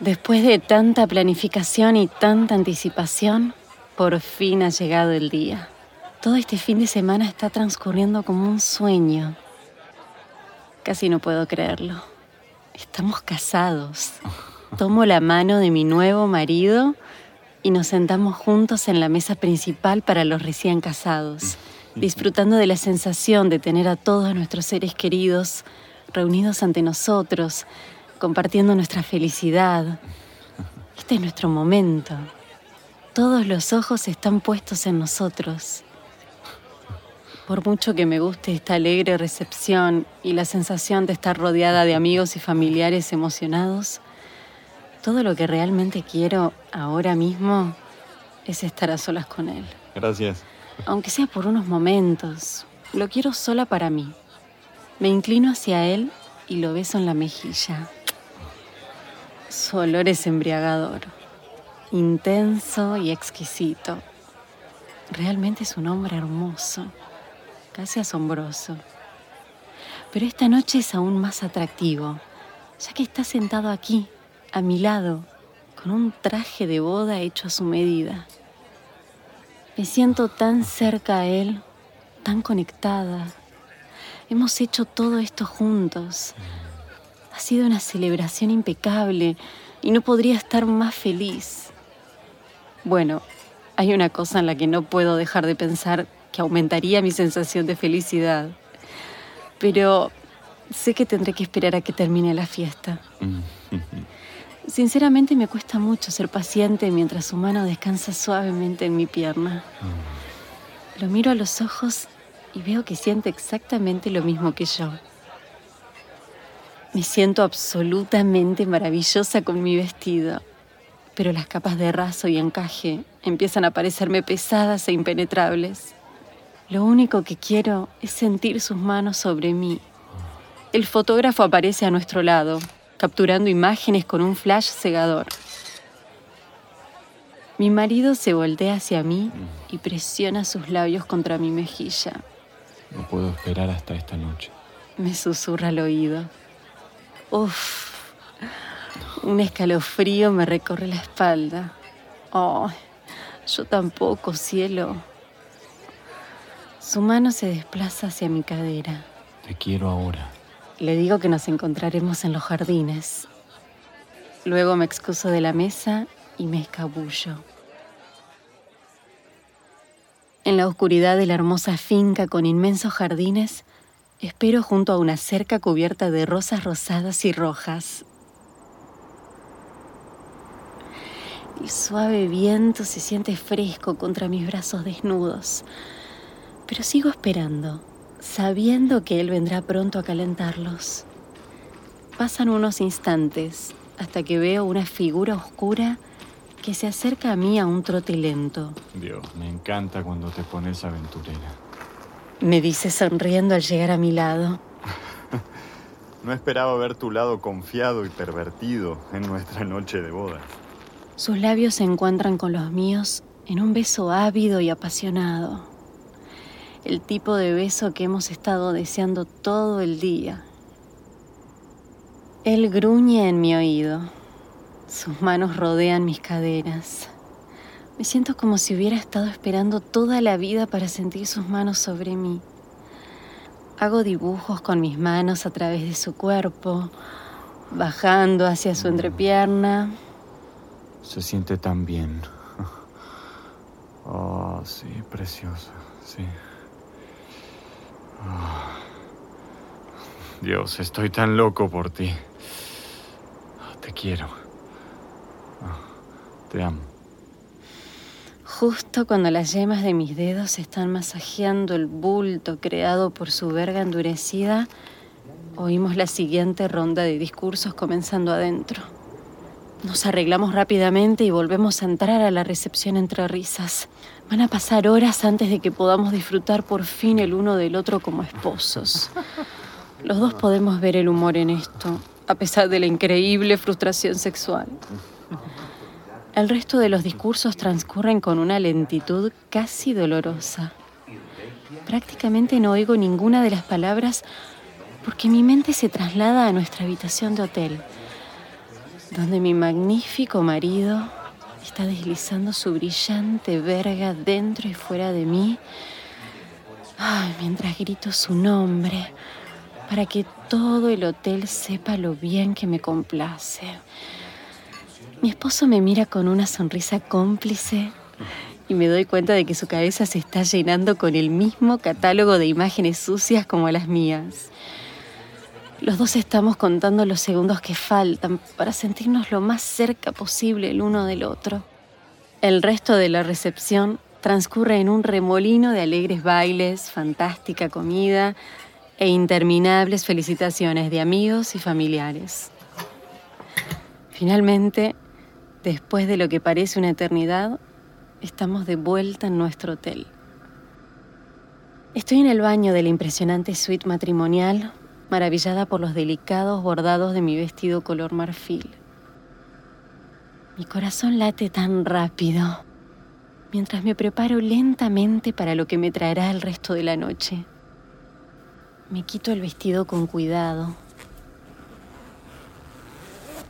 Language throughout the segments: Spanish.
Después de tanta planificación y tanta anticipación, por fin ha llegado el día. Todo este fin de semana está transcurriendo como un sueño. Casi no puedo creerlo. Estamos casados. Tomo la mano de mi nuevo marido y nos sentamos juntos en la mesa principal para los recién casados, disfrutando de la sensación de tener a todos nuestros seres queridos reunidos ante nosotros, compartiendo nuestra felicidad. Este es nuestro momento. Todos los ojos están puestos en nosotros. Por mucho que me guste esta alegre recepción y la sensación de estar rodeada de amigos y familiares emocionados, todo lo que realmente quiero ahora mismo es estar a solas con él. Gracias. Aunque sea por unos momentos, lo quiero sola para mí. Me inclino hacia él y lo beso en la mejilla. Su olor es embriagador, intenso y exquisito. Realmente es un hombre hermoso, casi asombroso. Pero esta noche es aún más atractivo, ya que está sentado aquí, a mi lado, con un traje de boda hecho a su medida. Me siento tan cerca a él, tan conectada. Hemos hecho todo esto juntos. Ha sido una celebración impecable y no podría estar más feliz. Bueno, hay una cosa en la que no puedo dejar de pensar que aumentaría mi sensación de felicidad. Pero sé que tendré que esperar a que termine la fiesta. Sinceramente me cuesta mucho ser paciente mientras su mano descansa suavemente en mi pierna. Lo miro a los ojos y veo que siente exactamente lo mismo que yo. Me siento absolutamente maravillosa con mi vestido, pero las capas de raso y encaje empiezan a parecerme pesadas e impenetrables. Lo único que quiero es sentir sus manos sobre mí. El fotógrafo aparece a nuestro lado, capturando imágenes con un flash cegador. Mi marido se voltea hacia mí y presiona sus labios contra mi mejilla. No puedo esperar hasta esta noche. Me susurra al oído. Uf, un escalofrío me recorre la espalda. Oh, yo tampoco, cielo. Su mano se desplaza hacia mi cadera. Te quiero ahora. Le digo que nos encontraremos en los jardines. Luego me excuso de la mesa y me escabullo. En la oscuridad de la hermosa finca con inmensos jardines, Espero junto a una cerca cubierta de rosas rosadas y rojas. El suave viento se siente fresco contra mis brazos desnudos, pero sigo esperando, sabiendo que él vendrá pronto a calentarlos. Pasan unos instantes hasta que veo una figura oscura que se acerca a mí a un trote lento. Dios, me encanta cuando te pones aventurera. Me dice sonriendo al llegar a mi lado. no esperaba ver tu lado confiado y pervertido en nuestra noche de boda. Sus labios se encuentran con los míos en un beso ávido y apasionado. El tipo de beso que hemos estado deseando todo el día. Él gruñe en mi oído. Sus manos rodean mis caderas. Me siento como si hubiera estado esperando toda la vida para sentir sus manos sobre mí. Hago dibujos con mis manos a través de su cuerpo, bajando hacia su entrepierna. Se siente tan bien. Oh, sí, preciosa, sí. Oh. Dios, estoy tan loco por ti. Te quiero. Oh, te amo. Justo cuando las yemas de mis dedos están masajeando el bulto creado por su verga endurecida, oímos la siguiente ronda de discursos comenzando adentro. Nos arreglamos rápidamente y volvemos a entrar a la recepción entre risas. Van a pasar horas antes de que podamos disfrutar por fin el uno del otro como esposos. Los dos podemos ver el humor en esto, a pesar de la increíble frustración sexual. El resto de los discursos transcurren con una lentitud casi dolorosa. Prácticamente no oigo ninguna de las palabras porque mi mente se traslada a nuestra habitación de hotel. donde mi magnífico marido está deslizando su brillante verga dentro y fuera de mí, mientras grito su nombre para que todo el hotel sepa lo bien que me complace. Mi esposo me mira con una sonrisa cómplice y me doy cuenta de que su cabeza se está llenando con el mismo catálogo de imágenes sucias como las mías. Los dos estamos contando los segundos que faltan para sentirnos lo más cerca posible el uno del otro. El resto de la recepción transcurre en un remolino de alegres bailes, fantástica comida e interminables felicitaciones de amigos y familiares. Finalmente, después de lo que parece una eternidad, estamos de vuelta en nuestro hotel. Estoy en el baño de la impresionante suite matrimonial, maravillada por los delicados bordados de mi vestido color marfil. Mi corazón late tan rápido mientras me preparo lentamente para lo que me traerá el resto de la noche. Me quito el vestido con cuidado,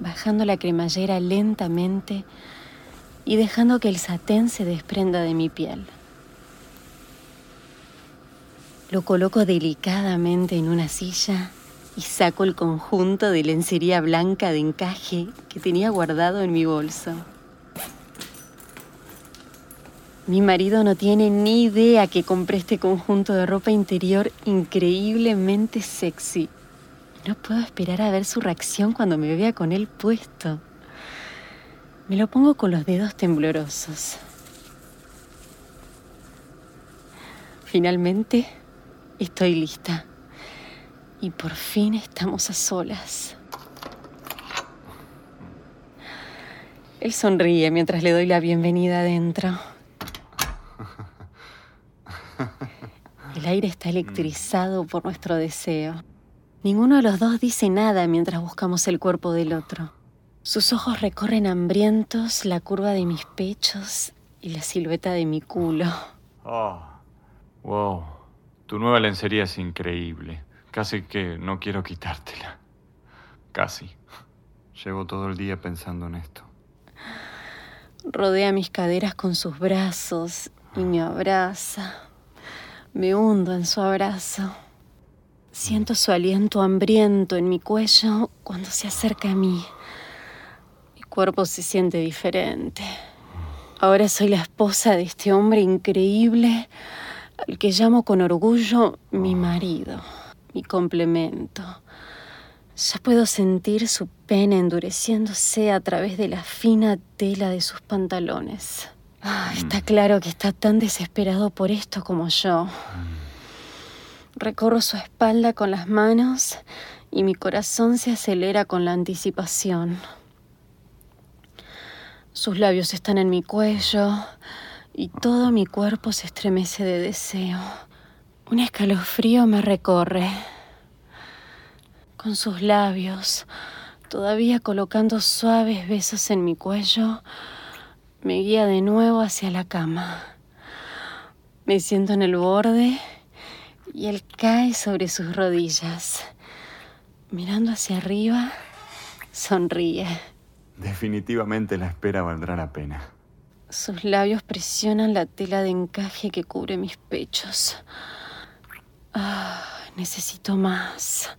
bajando la cremallera lentamente y dejando que el satén se desprenda de mi piel. Lo coloco delicadamente en una silla y saco el conjunto de lencería blanca de encaje que tenía guardado en mi bolso. Mi marido no tiene ni idea que compré este conjunto de ropa interior increíblemente sexy. No puedo esperar a ver su reacción cuando me vea con él puesto. Me lo pongo con los dedos temblorosos. Finalmente, estoy lista. Y por fin estamos a solas. Él sonríe mientras le doy la bienvenida adentro. El aire está electrizado por nuestro deseo. Ninguno de los dos dice nada mientras buscamos el cuerpo del otro. Sus ojos recorren hambrientos la curva de mis pechos y la silueta de mi culo. Oh, wow. Tu nueva lencería es increíble. Casi que no quiero quitártela. Casi. Llevo todo el día pensando en esto. Rodea mis caderas con sus brazos y me abraza. Me hundo en su abrazo. Siento su aliento hambriento en mi cuello cuando se acerca a mí. Mi cuerpo se siente diferente. Ahora soy la esposa de este hombre increíble al que llamo con orgullo mi marido, mi complemento. Ya puedo sentir su pene endureciéndose a través de la fina tela de sus pantalones. Ah, está claro que está tan desesperado por esto como yo. Recorro su espalda con las manos y mi corazón se acelera con la anticipación. Sus labios están en mi cuello y todo mi cuerpo se estremece de deseo. Un escalofrío me recorre. Con sus labios, todavía colocando suaves besos en mi cuello, me guía de nuevo hacia la cama. Me siento en el borde y él cae sobre sus rodillas. Mirando hacia arriba, sonríe. Definitivamente la espera valdrá la pena. Sus labios presionan la tela de encaje que cubre mis pechos. Ah, necesito más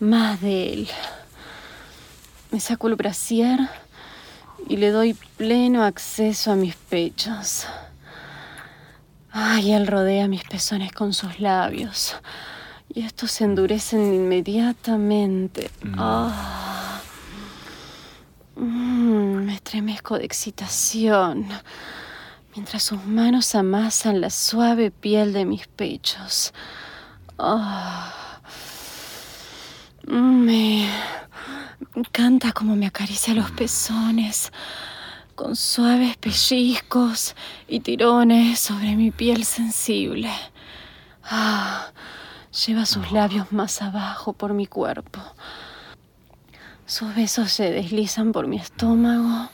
más de él. Me saco el brasier y le doy pleno acceso a mis pechos. Ay, él rodea mis pezones con sus labios. Y estos se endurecen inmediatamente. Mm. Ah. Mm, me estremezco de excitación mientras sus manos amasan la suave piel de mis pechos. Ah. Me encanta cómo me acaricia los pezones, con suaves pellizcos y tirones sobre mi piel sensible. Ah, lleva sus labios más abajo por mi cuerpo. Sus besos se deslizan por mi estómago.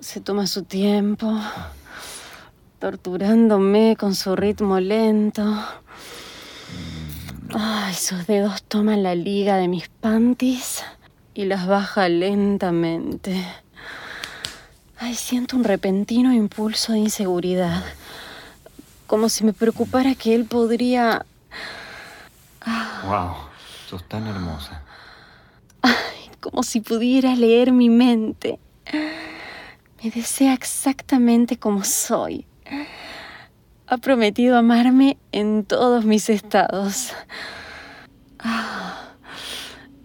Se toma su tiempo, torturándome con su ritmo lento. Ay, sus dedos toman la liga de mis panties y las baja lentamente. Ay, siento un repentino impulso de inseguridad, como si me preocupara que él podría... Wow, sos tan hermosa. Ay, como si pudiera leer mi mente. Me desea exactamente como soy. Ha prometido amarme en todos mis estados. Ah,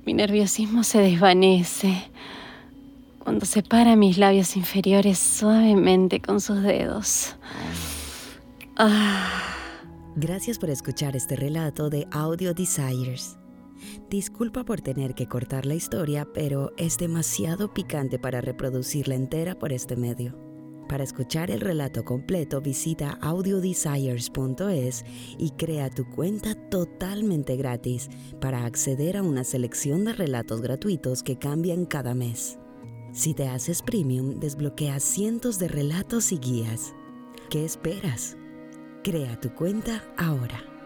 mi nerviosismo se desvanece cuando separa mis labios inferiores suavemente con sus dedos. Ah. Gracias por escuchar este relato de Audio Desires. Disculpa por tener que cortar la historia, pero es demasiado picante para reproducirla entera por este medio. Para escuchar el relato completo visita audiodesires.es y crea tu cuenta totalmente gratis para acceder a una selección de relatos gratuitos que cambian cada mes. Si te haces premium, desbloqueas cientos de relatos y guías. ¿Qué esperas? Crea tu cuenta ahora.